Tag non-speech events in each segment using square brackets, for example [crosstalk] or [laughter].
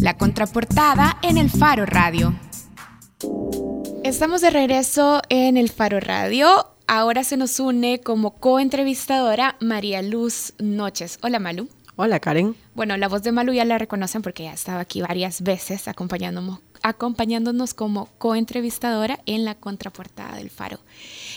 La contraportada en el Faro Radio. Estamos de regreso en el Faro Radio. Ahora se nos une como coentrevistadora María Luz Noches. Hola Malu. Hola Karen. Bueno, la voz de Malu ya la reconocen porque ya estaba aquí varias veces acompañándonos, acompañándonos como coentrevistadora en la contraportada del Faro.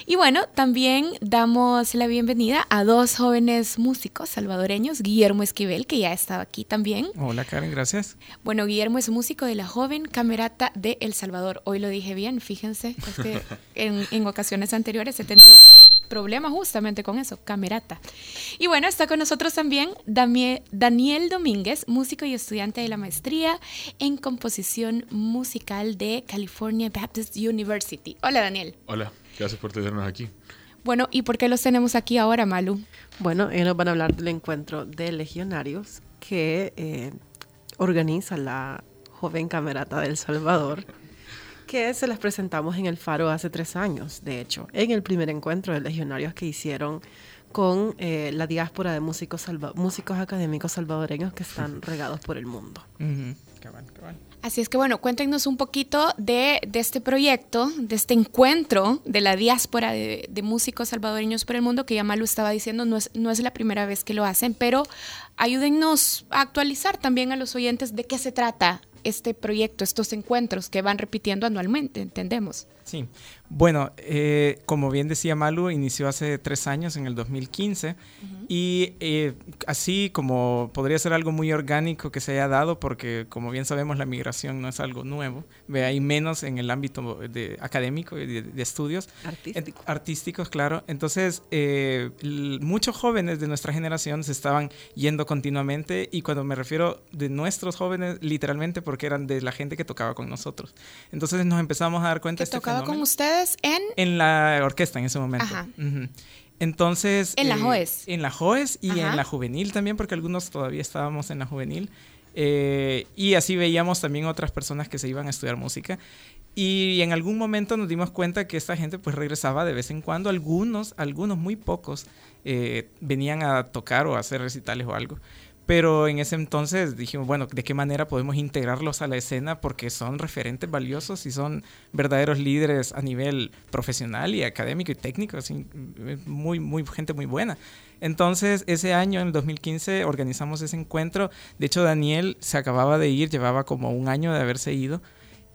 Y bueno, también damos la bienvenida a dos jóvenes músicos salvadoreños, Guillermo Esquivel, que ya estaba aquí también. Hola Karen, gracias. Bueno, Guillermo es músico de la joven Camerata de El Salvador. Hoy lo dije bien, fíjense, que [laughs] en, en ocasiones anteriores he tenido problemas justamente con eso, Camerata. Y bueno, está con nosotros también Daniel Domínguez, músico y estudiante de la maestría en composición musical de California Baptist University. Hola Daniel. Hola, gracias por tenernos aquí. Bueno, ¿y por qué los tenemos aquí ahora, Malu? Bueno, ellos nos van a hablar del encuentro de legionarios que eh, organiza la joven Camerata del Salvador que se las presentamos en el Faro hace tres años, de hecho, en el primer encuentro de legionarios que hicieron con eh, la diáspora de músicos, músicos académicos salvadoreños que están regados por el mundo. Así es que bueno, cuéntenos un poquito de, este proyecto, de este encuentro de la diáspora de, músicos salvadoreños por el mundo, que ya Malu estaba diciendo, no es, no es la primera vez que lo hacen, pero ayúdennos a actualizar también a los oyentes de qué se trata este proyecto, estos encuentros que van repitiendo anualmente, entendemos. Sí, bueno, eh, como bien decía Malu, inició hace tres años, en el 2015, y eh, así como podría ser algo muy orgánico que se haya dado, porque como bien sabemos la migración no es algo nuevo, ve ahí menos en el ámbito de, académico y de, estudios artísticos, claro. Entonces, eh, muchos jóvenes de nuestra generación se estaban yendo continuamente, y cuando me refiero de nuestros jóvenes, literalmente porque eran de la gente que tocaba con nosotros. Entonces nos empezamos a dar cuenta... ¿Que este tocaba con ustedes en...? En la orquesta en ese momento. Ajá. Entonces... En la eh, JOES. En la JOES y en la juvenil también, porque algunos todavía estábamos en la juvenil. Eh, y así veíamos también otras personas que se iban a estudiar música. Y en algún momento nos dimos cuenta que esta gente pues regresaba de vez en cuando. Algunos, algunos muy pocos, eh, venían a tocar o a hacer recitales o algo. Pero en ese entonces dijimos, bueno, ¿de qué manera podemos integrarlos a la escena? Porque son referentes valiosos y son verdaderos líderes a nivel profesional y académico y técnico, así, muy, muy, gente muy buena. Entonces, ese año, en el 2015, organizamos ese encuentro. De hecho, Daniel se acababa de ir, llevaba como un año de haberse ido.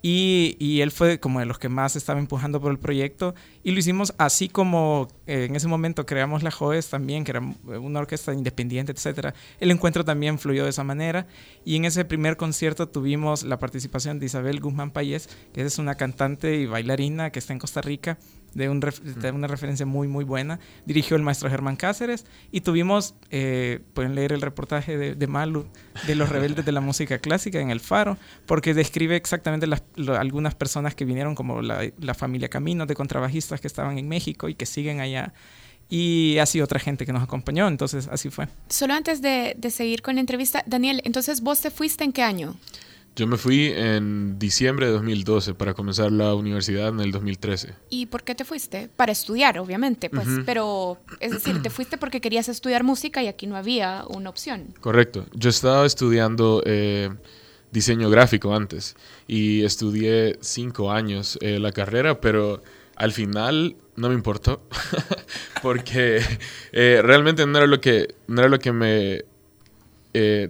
Y, él fue como de los que más estaba empujando por el proyecto. Y lo hicimos así como eh, en ese momento creamos la JOES también, que era una orquesta independiente, etc. El encuentro también fluyó de esa manera. Y en ese primer concierto tuvimos la participación de Isabel Guzmán Payés, que es una cantante y bailarina que está en Costa Rica de, una referencia muy, muy buena. Dirigió el maestro Germán Cáceres y tuvimos, eh, pueden leer el reportaje de, Malu, de los rebeldes de la música clásica en El Faro, porque describe exactamente las, algunas personas que vinieron, como la, la familia Camino, de contrabajistas que estaban en México y que siguen allá y así otra gente que nos acompañó, entonces así fue. Solo antes de, de, seguir con la entrevista, Daniel, entonces vos te fuiste en qué año? Yo me fui en diciembre de 2012 para comenzar la universidad en el 2013. ¿Y por qué te fuiste? Para estudiar, obviamente, pues, pero es decir, te fuiste porque querías estudiar música y aquí no había una opción. Correcto. Yo estaba estudiando eh, diseño gráfico antes y estudié cinco años eh, la carrera, pero al final no me importó [laughs] porque eh, realmente no era lo que no era lo que me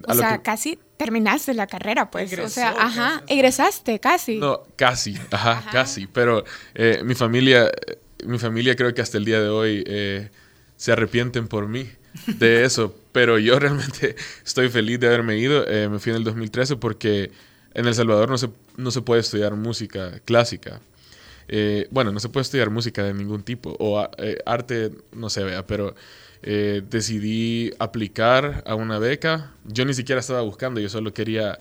o sea, casi terminaste la carrera, pues. o sea, ajá, egresaste casi. No, casi, ajá, casi. Pero eh, mi familia, mi familia creo que hasta el día de hoy eh, se arrepienten por mí de [laughs] eso. pero yo realmente estoy feliz de haberme ido. Eh, me fui en el 2013 porque en El Salvador no se, no se puede estudiar música clásica. bueno, no se puede estudiar música de ningún tipo. O arte, no se vea, pero eh, decidí aplicar a una beca. Yo ni siquiera estaba buscando, yo solo quería,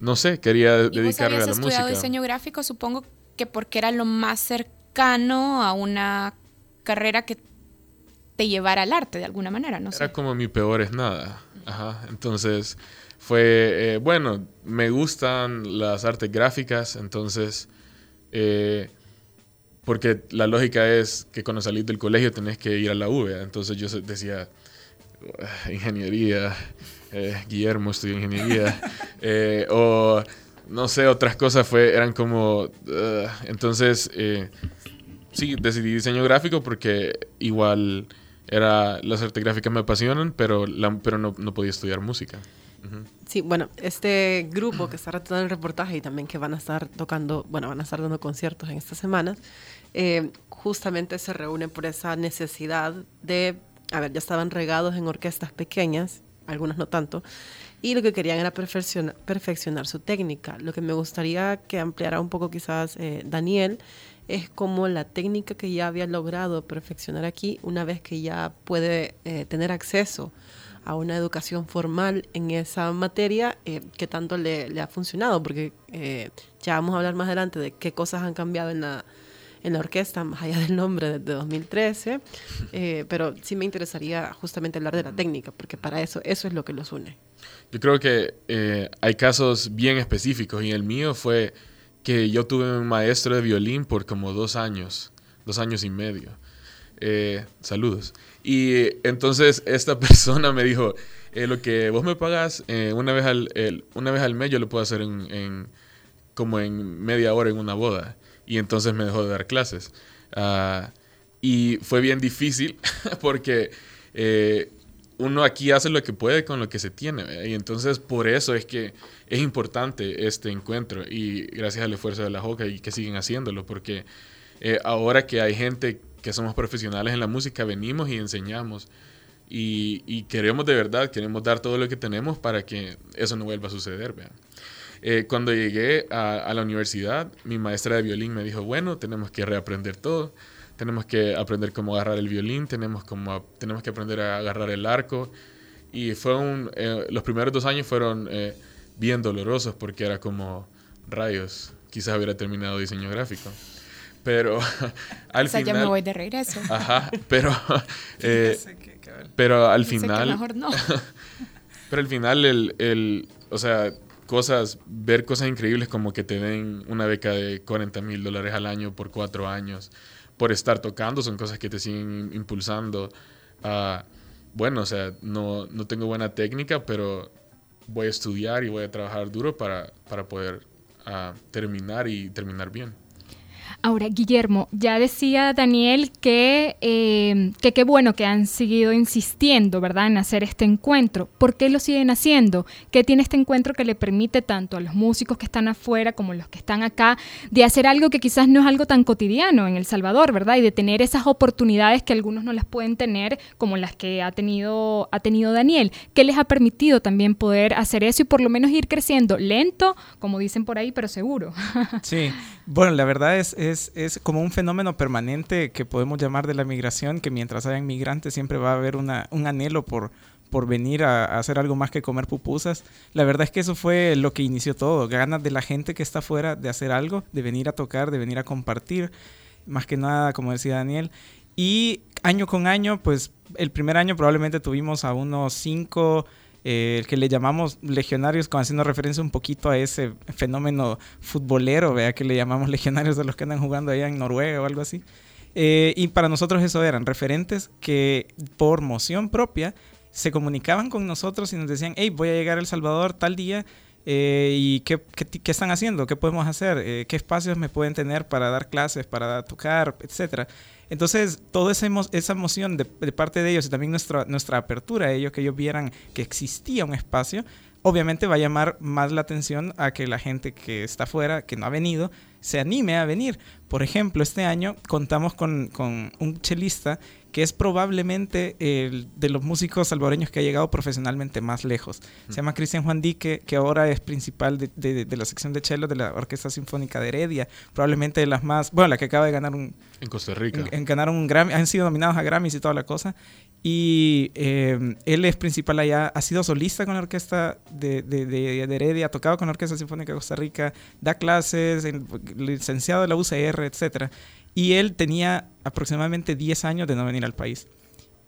no sé, quería dedicarme a la música. estudiado diseño gráfico, supongo que porque era lo más cercano a una carrera que te llevara al arte de alguna manera, no Era como mi peor es nada. Ajá. Entonces fue, eh, bueno, me gustan las artes gráficas, entonces eh, porque la lógica es que cuando salís del colegio tenés que ir a la UVA. Entonces yo decía, ingeniería, eh, Guillermo estudió ingeniería, [laughs] eh, o no sé, otras cosas fue, eran como, entonces, sí, decidí diseño gráfico porque igual era, las artes gráficas me apasionan, pero, la, pero no, no podía estudiar música. Sí, bueno, este grupo que está retratando el reportaje y también que van a estar tocando, bueno, van a estar dando conciertos en estas semanas, eh, justamente se reúnen por esa necesidad de, a ver, ya estaban regados en orquestas pequeñas, algunas no tanto, y lo que querían era perfeccionar, su técnica. Lo que me gustaría que ampliara un poco quizás eh, Daniel es como la técnica que ya había logrado perfeccionar aquí una vez que ya puede eh, tener acceso a una educación formal en esa materia eh, que tanto le, ha funcionado, porque eh, ya vamos a hablar más adelante de qué cosas han cambiado en la, en la orquesta, más allá del nombre de, 2013, eh, pero sí me interesaría justamente hablar de la técnica, porque para eso, eso es lo que los une. Yo creo que hay casos bien específicos y el mío fue que yo tuve un maestro de violín por como dos años, dos años y medio. Saludos. Y entonces esta [laughs] persona me dijo, eh, lo que vos me pagas eh, una, vez al, una vez al mes yo lo puedo hacer en, como en media hora en una boda. Y entonces me dejó de dar clases. Ah, y fue bien difícil [laughs] porque eh, uno aquí hace lo que puede con lo que se tiene. Y entonces por eso es que es importante este encuentro. Y gracias al esfuerzo de la JOCA y que siguen haciéndolo. Porque ahora que hay gente que somos profesionales en la música, venimos y enseñamos. Y, queremos de verdad, queremos dar todo lo que tenemos para que eso no vuelva a suceder. Eh, cuando llegué a, la universidad, mi maestra de violín me dijo, bueno, tenemos que reaprender todo, tenemos que aprender cómo agarrar el violín, tenemos, como, tenemos que aprender a agarrar el arco. Y fue un, eh, los primeros dos años fueron eh, bien dolorosos porque era como rayos, quizás hubiera terminado diseño gráfico. Pero [laughs] al o sea, final. ya me voy de regreso. Ajá, pero. [laughs] [laughs] Eh, pero al final. mejor no. pero al final, el, el, o sea, cosas, ver cosas increíbles como que te den una beca de 40 mil dólares al año por cuatro años, por estar tocando, son cosas que te siguen impulsando. a bueno, o sea, no, no tengo buena técnica, pero voy a estudiar y voy a trabajar duro para, para poder terminar y terminar bien. Ahora, Guillermo, ya decía Daniel que, eh, que qué bueno que han seguido insistiendo, ¿verdad?, en hacer este encuentro. ¿Por qué lo siguen haciendo? ¿Qué tiene este encuentro que le permite tanto a los músicos que están afuera como los que están acá de hacer algo que quizás no es algo tan cotidiano en El Salvador, ¿verdad? Y de tener esas oportunidades que algunos no las pueden tener como las que ha tenido, ha tenido Daniel. ¿Qué les ha permitido también poder hacer eso y por lo menos ir creciendo lento, como dicen por ahí, pero seguro? Sí, bueno, la verdad es es, como un fenómeno permanente que podemos llamar de la migración, que mientras hayan migrantes siempre va a haber una, un anhelo por, por venir a, hacer algo más que comer pupusas. La verdad es que eso fue lo que inició todo, ganas de la gente que está afuera de hacer algo, de venir a tocar, de venir a compartir, más que nada, como decía Daniel. Y año con año, pues el primer año probablemente tuvimos a unos cinco eh, el que le llamamos legionarios, como haciendo referencia un poquito a ese fenómeno futbolero, vea que le llamamos [laughs] legionarios a los que andan jugando allá en Noruega o algo así. Eh, y para nosotros eso eran referentes que por moción propia se comunicaban con nosotros y nos decían, hey, voy a llegar a El Salvador tal día. Eh, ¿Y qué, qué, están haciendo? ¿Qué podemos hacer? ¿Qué espacios me pueden tener para dar clases, para tocar, etcétera? Entonces, toda esa, esa emoción de, parte de ellos y también nuestra, nuestra apertura a ellos, que ellos vieran que existía un espacio, obviamente va a llamar más la atención a que la gente que está afuera, que no ha venido, se anime a venir. Por ejemplo, este año contamos con, con un chelista que es probablemente el de los músicos salvadoreños que ha llegado profesionalmente más lejos. Se llama Cristian Juan Dique, que ahora es principal de, la sección de cello de la Orquesta Sinfónica de Heredia, probablemente de las más, bueno, la que acaba de ganar un... En Costa Rica. En, ganar un Grammy, han sido nominados a Grammys y toda la cosa. Y eh, él es principal allá, ha sido solista con la orquesta de, de, Heredia, ha tocado con la Orquesta Sinfónica de Costa Rica, da clases, licenciado de la UCR, etc. Y él tenía aproximadamente 10 años de no venir al país.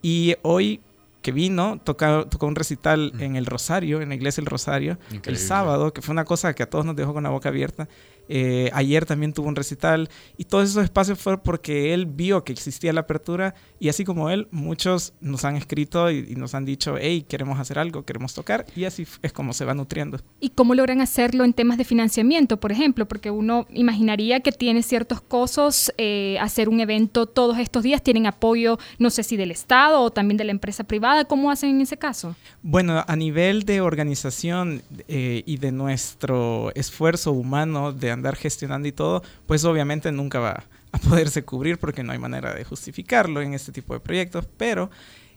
Y hoy que vino, tocó, tocó un recital en el Rosario, en la iglesia del Rosario, el sábado, que fue una cosa que a todos nos dejó con la boca abierta. Eh, ayer también tuvo un recital y todos esos espacios fue porque él vio que existía la apertura y así como él, muchos nos han escrito y, nos han dicho, hey, queremos hacer algo, queremos tocar y así es como se va nutriendo. ¿Y cómo logran hacerlo en temas de financiamiento, por ejemplo? Porque uno imaginaría que tiene ciertos costos eh, hacer un evento todos estos días, tienen apoyo, no sé si del Estado o también de la empresa privada, ¿cómo hacen en ese caso? Bueno, a nivel de organización eh, y de nuestro esfuerzo humano de andar gestionando y todo, pues obviamente nunca va a poderse cubrir porque no hay manera de justificarlo en este tipo de proyectos, pero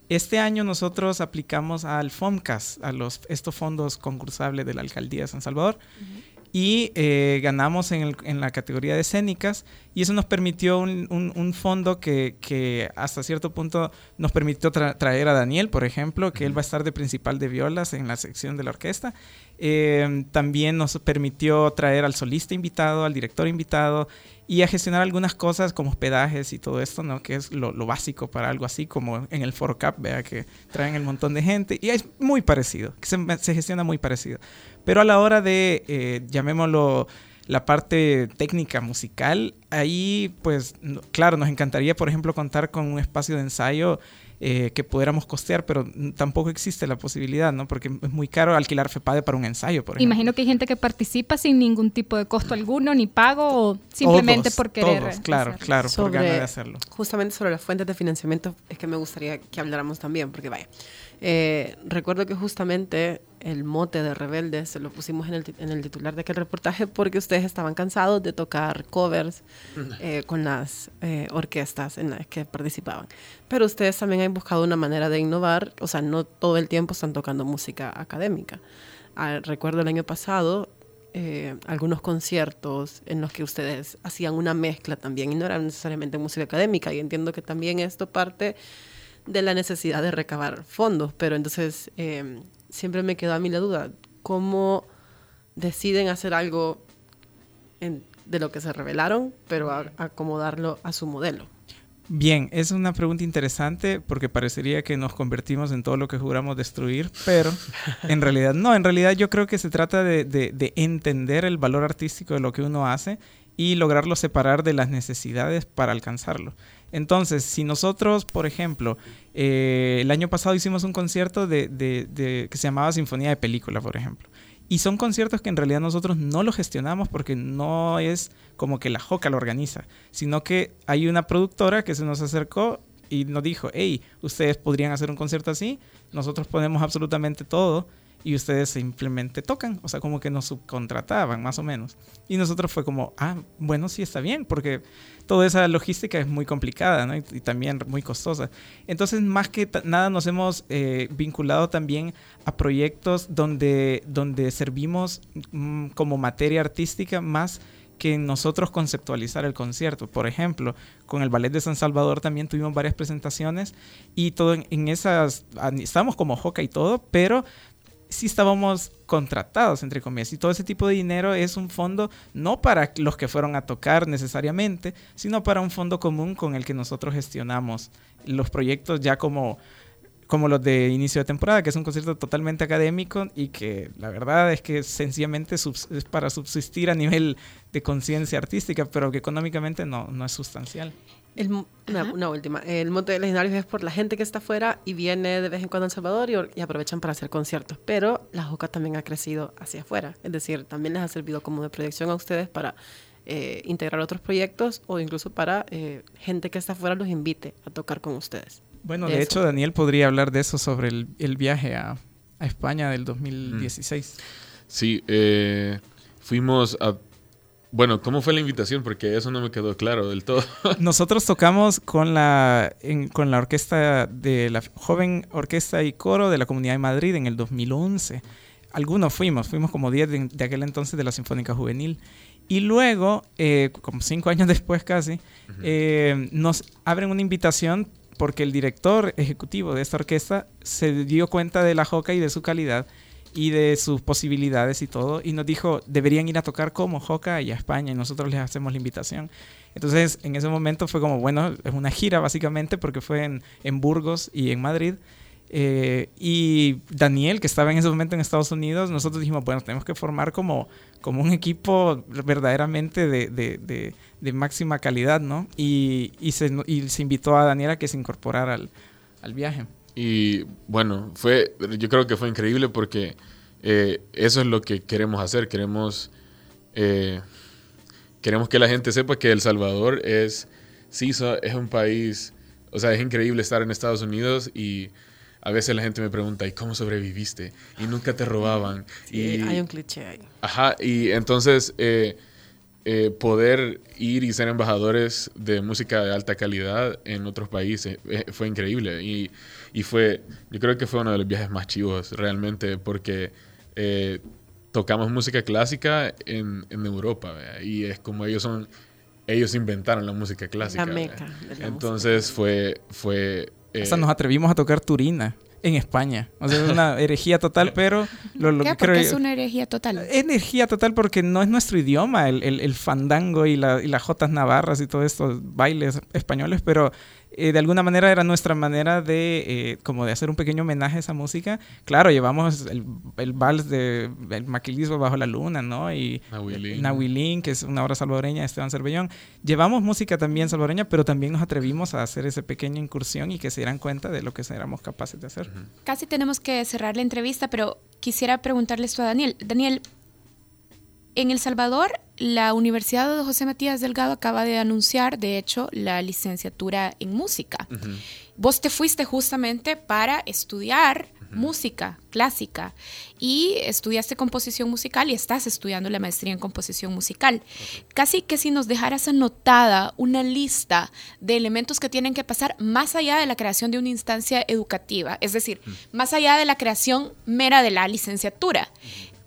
este año nosotros aplicamos al FOMCAS, a los, estos fondos concursables de la Alcaldía de San Salvador y eh, ganamos en, la categoría de escénicas y eso nos permitió un, fondo que, hasta cierto punto nos permitió traer a Daniel, por ejemplo, que él va a estar de principal de violas en la sección de la orquesta. Eh, también nos permitió traer al solista invitado, al director invitado y a gestionar algunas cosas como hospedajes y todo esto, ¿no? Que es lo, básico para algo así como en el Foro Cup, vea que traen el montón de gente y es muy parecido, se, se gestiona muy parecido. Pero a la hora de, eh, llamémoslo, la parte técnica musical, ahí pues claro, nos encantaría por ejemplo contar con un espacio de ensayo eh, que pudiéramos costear, pero tampoco existe la posibilidad, ¿no? Porque es muy caro alquilar FEPADE para un ensayo, por ejemplo. Imagino que hay gente que participa sin ningún tipo de costo alguno, ni pago, o simplemente por querer. Todos, claro, claro, por ganas de hacerlo. Justamente sobre las fuentes de financiamiento es que me gustaría que habláramos también, porque vaya, eh, recuerdo que justamente el mote de rebelde se lo pusimos en el, en el, titular de aquel reportaje porque ustedes estaban cansados de tocar covers [laughs] eh, con las eh, orquestas en las que participaban. Pero ustedes también han buscado una manera de innovar, o sea, no todo el tiempo están tocando música académica. Ah, recuerdo el año pasado algunos conciertos en los que ustedes hacían una mezcla también y no era necesariamente música académica y entiendo que también esto parte de la necesidad de recabar fondos, pero entonces em, siempre me quedó a mí la duda, ¿cómo deciden hacer algo de lo que se revelaron, pero acomodarlo a su modelo? Bien, es una pregunta interesante porque parecería que nos convertimos en todo lo que juramos destruir, pero en realidad no, en realidad yo creo que se trata de entender el valor artístico de lo que uno hace y lograrlo separar de las necesidades para alcanzarlo. Entonces, si nosotros, por ejemplo, eh, el año pasado hicimos un concierto de, que se llamaba Sinfonía de Película, por ejemplo. Y son conciertos que en realidad nosotros no los gestionamos porque no es como que la JOCA lo organiza, sino que hay una productora que se nos acercó y nos dijo, hey, ustedes podrían hacer un concierto así, nosotros ponemos absolutamente todo y ustedes simplemente tocan, o sea, como que nos subcontrataban más o menos. Y nosotros fue como, ah, bueno, sí está bien, porque toda esa logística es muy complicada ¿no? y, también muy costosa. Entonces, más que nada nos hemos eh, vinculado también a proyectos donde, donde servimos mm, como materia artística más que nosotros conceptualizar el concierto. Por ejemplo, con el Ballet de San Salvador también tuvimos varias presentaciones y todo en, esas, estábamos como Joca y todo, pero sí estábamos contratados, entre comillas. Y todo ese tipo de dinero es un fondo no para los que fueron a tocar necesariamente, sino para un fondo común con el que nosotros gestionamos los proyectos ya como, como los de inicio de temporada, que es un concierto totalmente académico y que la verdad es que sencillamente es para subsistir a nivel de conciencia artística, pero que económicamente no, no es sustancial una, última. El monte de legendarios es por la gente que está afuera y viene de vez en cuando a El Salvador y, aprovechan para hacer conciertos. Pero la JOCA también ha crecido hacia afuera. Es decir, también les ha servido como de proyección a ustedes para eh, integrar otros proyectos o incluso para eh, gente que está afuera los invite a tocar con ustedes. Bueno, de, hecho, Daniel podría hablar de eso sobre el, viaje a, España del 2016. Sí, eh, fuimos a bueno, ¿cómo fue la invitación? Porque eso no me quedó claro del todo. [laughs] Nosotros tocamos con la, con la orquesta de la joven orquesta y coro de la Comunidad de Madrid en el 2011. Algunos fuimos, fuimos como 10 de, aquel entonces de la Sinfónica Juvenil. Y luego, eh, como cinco años [laughs] después casi, eh, nos abren una invitación porque el director ejecutivo de esta orquesta se dio cuenta de la joca y de su calidad y de sus posibilidades y todo. Y nos dijo, deberían ir a tocar como Joca y a España y nosotros les hacemos la invitación. Entonces, en ese momento fue como, bueno, es una gira básicamente porque fue en, en Burgos y en Madrid. Eh, y Daniel, que estaba en ese momento en Estados Unidos, nosotros dijimos, bueno, tenemos que formar como, como un equipo verdaderamente de, de, de, máxima calidad, ¿no? Y, y, se, y, se, invitó a Daniel a que se incorporara al, al, viaje. Y bueno, fue, yo creo que fue increíble porque eh, eso es lo que queremos hacer, queremos, eh, queremos que la gente sepa que El Salvador es, sí, es un país, o sea, es increíble estar en Estados Unidos y a veces la gente me pregunta, ¿y cómo sobreviviste? Y nunca te robaban. y, hay un cliché ahí. Ajá, y entonces eh, eh, poder ir y ser embajadores de música de alta calidad en otros países eh, fue increíble. Y, y, fue, yo creo que fue uno de los viajes más chivos realmente porque tocamos música clásica en, en Europa y es como ellos son ellos inventaron la música clásica. La meca. Entonces fue, fue o sea, nos atrevimos a tocar Turina en España. O sea, es una [laughs] herejía total, pero lo, lo ¿Qué? que creo es una herejía total? Energía total porque no es nuestro idioma, el, el, el fandango y, la, y las jotas navarras y todos estos bailes españoles, pero eh, de alguna manera era nuestra manera de eh, como de hacer un pequeño homenaje a esa música. Claro, llevamos el, el vals de el maquilismo bajo la luna, ¿no? Y Nahuilín, que es una obra salvadoreña de Esteban Cervellón. Llevamos música también salvadoreña, pero también nos atrevimos a hacer esa pequeña incursión y que se dieran cuenta de lo que éramos capaces de hacer. Casi tenemos que cerrar la entrevista, pero quisiera preguntarle esto a Daniel. Daniel, en El Salvador, la Universidad de José Matías Delgado acaba de anunciar, de hecho, la licenciatura en música. Vos te fuiste justamente para estudiar música clásica y estudiaste composición musical y estás estudiando la maestría en composición musical. Casi que si nos dejaras anotada una lista de elementos que tienen que pasar más allá de la creación de una instancia educativa, es decir, más allá de la creación mera de la licenciatura.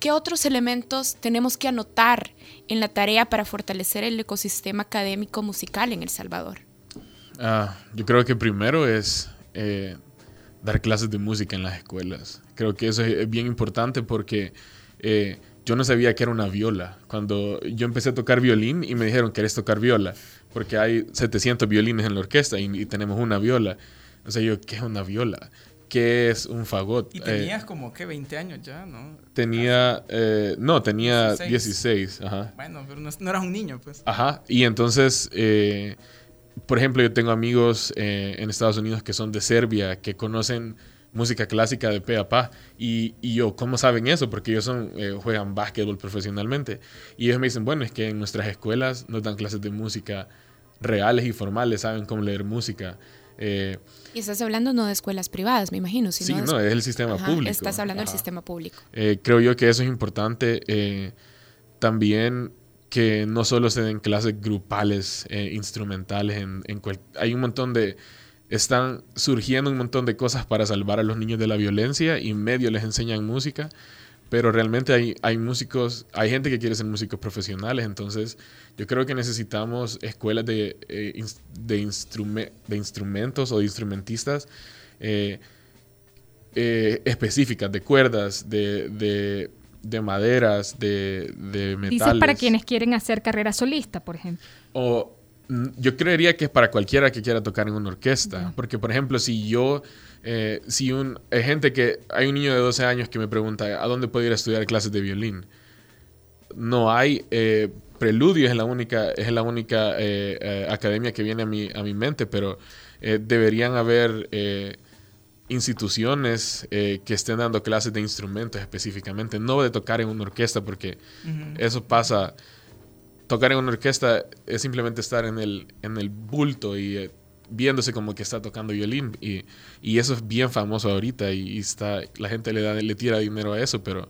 ¿Qué otros elementos tenemos que anotar en la tarea para fortalecer el ecosistema académico musical en El Salvador? Ah, yo creo que primero es eh, dar clases de música en las escuelas. Creo que eso es bien importante porque eh, yo no sabía que era una viola. Cuando yo empecé a tocar violín y me dijeron, ¿quieres tocar viola? Porque hay 700 violines en la orquesta y, y tenemos una viola. O sea, yo, ¿qué es una viola? Qué es un fagot. Y tenías como que 20 años ya, ¿no? Tenía, eh, no, tenía 16. ajá. Bueno, pero no, eras un niño, pues. Ajá, y entonces, eh, por ejemplo, yo tengo amigos eh, en Estados Unidos que son de Serbia, que conocen música clásica de pe a pa. Y, y yo, ¿cómo saben eso? Porque ellos son, juegan básquetbol profesionalmente. Y ellos me dicen, bueno, es que en nuestras escuelas nos dan clases de música reales y formales, saben cómo leer música. Eh, y estás hablando no de escuelas privadas, me imagino. Sino sí, no, es el sistema público. Estás hablando del sistema público. Eh, creo yo que eso es importante. Eh, también que no solo se den clases grupales, instrumentales, en, en hay un montón de... Están surgiendo un montón de cosas para salvar a los niños de la violencia y medio les enseñan música pero realmente hay, hay músicos, hay gente que quiere ser músicos profesionales, entonces yo creo que necesitamos escuelas de, eh, de, de, instrumentos o de instrumentistas eh, eh, específicas, de cuerdas, de, de maderas, de, de metales. Dices para quienes quieren hacer carrera solista, por ejemplo. O mm, yo creería que es para cualquiera que quiera tocar en una orquesta, porque por ejemplo, si yo eh, si un, hay gente que, hay un niño de 12 años que me pregunta, ¿a dónde puedo ir a estudiar clases de violín? No hay, eh, Preludio es la única, es la única eh, academia que viene a mi, a mi mente, pero deberían haber instituciones que estén dando clases de instrumentos específicamente, no de tocar en una orquesta, porque eso pasa, tocar en una orquesta es simplemente estar en el, en el bulto y viéndose como que está tocando violín y, y eso es bien famoso ahorita y, está la gente le da le tira dinero a eso pero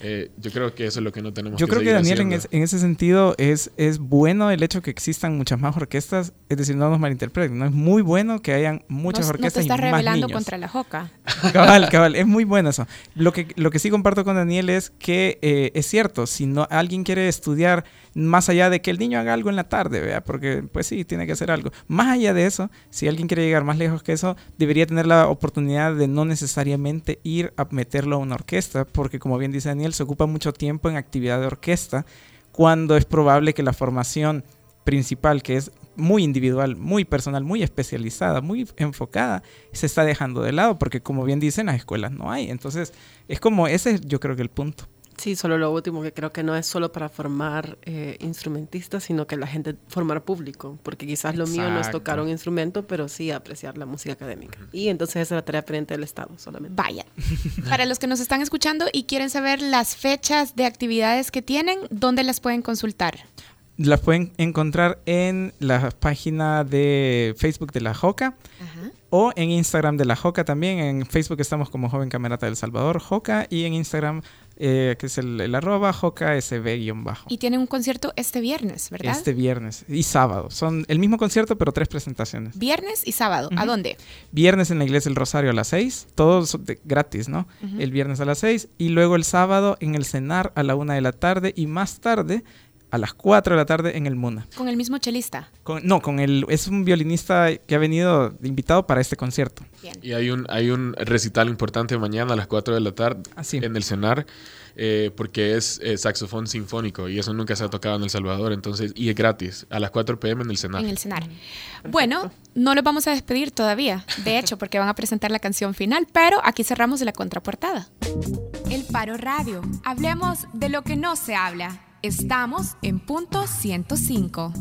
eh, yo creo que eso es lo que no tenemos yo creo que Daniel en, en, ese sentido es, es bueno el hecho que existan muchas más orquestas es decir no nos malinterpreten no es muy bueno que hayan muchas orquestas no te estás revelando contra la joca [laughs] cabal cabal es muy bueno eso lo que lo que sí comparto con Daniel es que eh, es cierto si no alguien quiere estudiar más allá de que el niño haga algo en la tarde, ¿vea? Porque pues sí, tiene que hacer algo. Más allá de eso, si alguien quiere llegar más lejos que eso, debería tener la oportunidad de no necesariamente ir a meterlo a una orquesta, porque como bien dice Daniel, se ocupa mucho tiempo en actividad de orquesta, cuando es probable que la formación principal, que es muy individual, muy personal, muy especializada, muy enfocada, se está dejando de lado porque como bien dicen, las escuelas no hay. Entonces, es como ese yo creo que el punto. Sí, solo lo último que creo que no es solo para formar eh, instrumentistas, sino que la gente formar público, porque quizás lo mío no es tocar un instrumento, pero sí apreciar la música académica. Y entonces esa es la tarea pendiente del Estado solamente. Vaya. para los que nos están escuchando y quieren saber las fechas de actividades que tienen, ¿dónde las pueden consultar? Las pueden encontrar en la página de Facebook de la JOCA. O en Instagram de la JOCA también. En Facebook estamos como Joven Camerata del Salvador, JOCA. Y en Instagram eh, que es el, arroba jokasb-bajo. Y tiene un concierto este viernes, ¿verdad? Este viernes y sábado. Son el mismo concierto, pero tres presentaciones. Viernes y sábado. ¿A dónde? Viernes en la Iglesia del Rosario a las seis. Todos gratis, ¿no? El viernes a las seis. Y luego el sábado en el Cenar a la una de la tarde. Y más tarde a las 4 de la tarde en el Muna. ¿Con el mismo chelista? no, con el, es un violinista que ha venido invitado para este concierto. Y hay un, hay un recital importante mañana a las 4 de la tarde Así. en el CENAR. Eh, porque es eh, saxofón sinfónico y eso nunca se ha tocado en El Salvador, entonces, y es gratis, a las 4 pm en el CENAR. En el CENAR. Bueno, no los vamos a despedir todavía, de hecho, porque van a presentar la canción final, pero aquí cerramos la contraportada. El Paro Radio. Hablemos de lo que no se habla. Estamos en punto 105.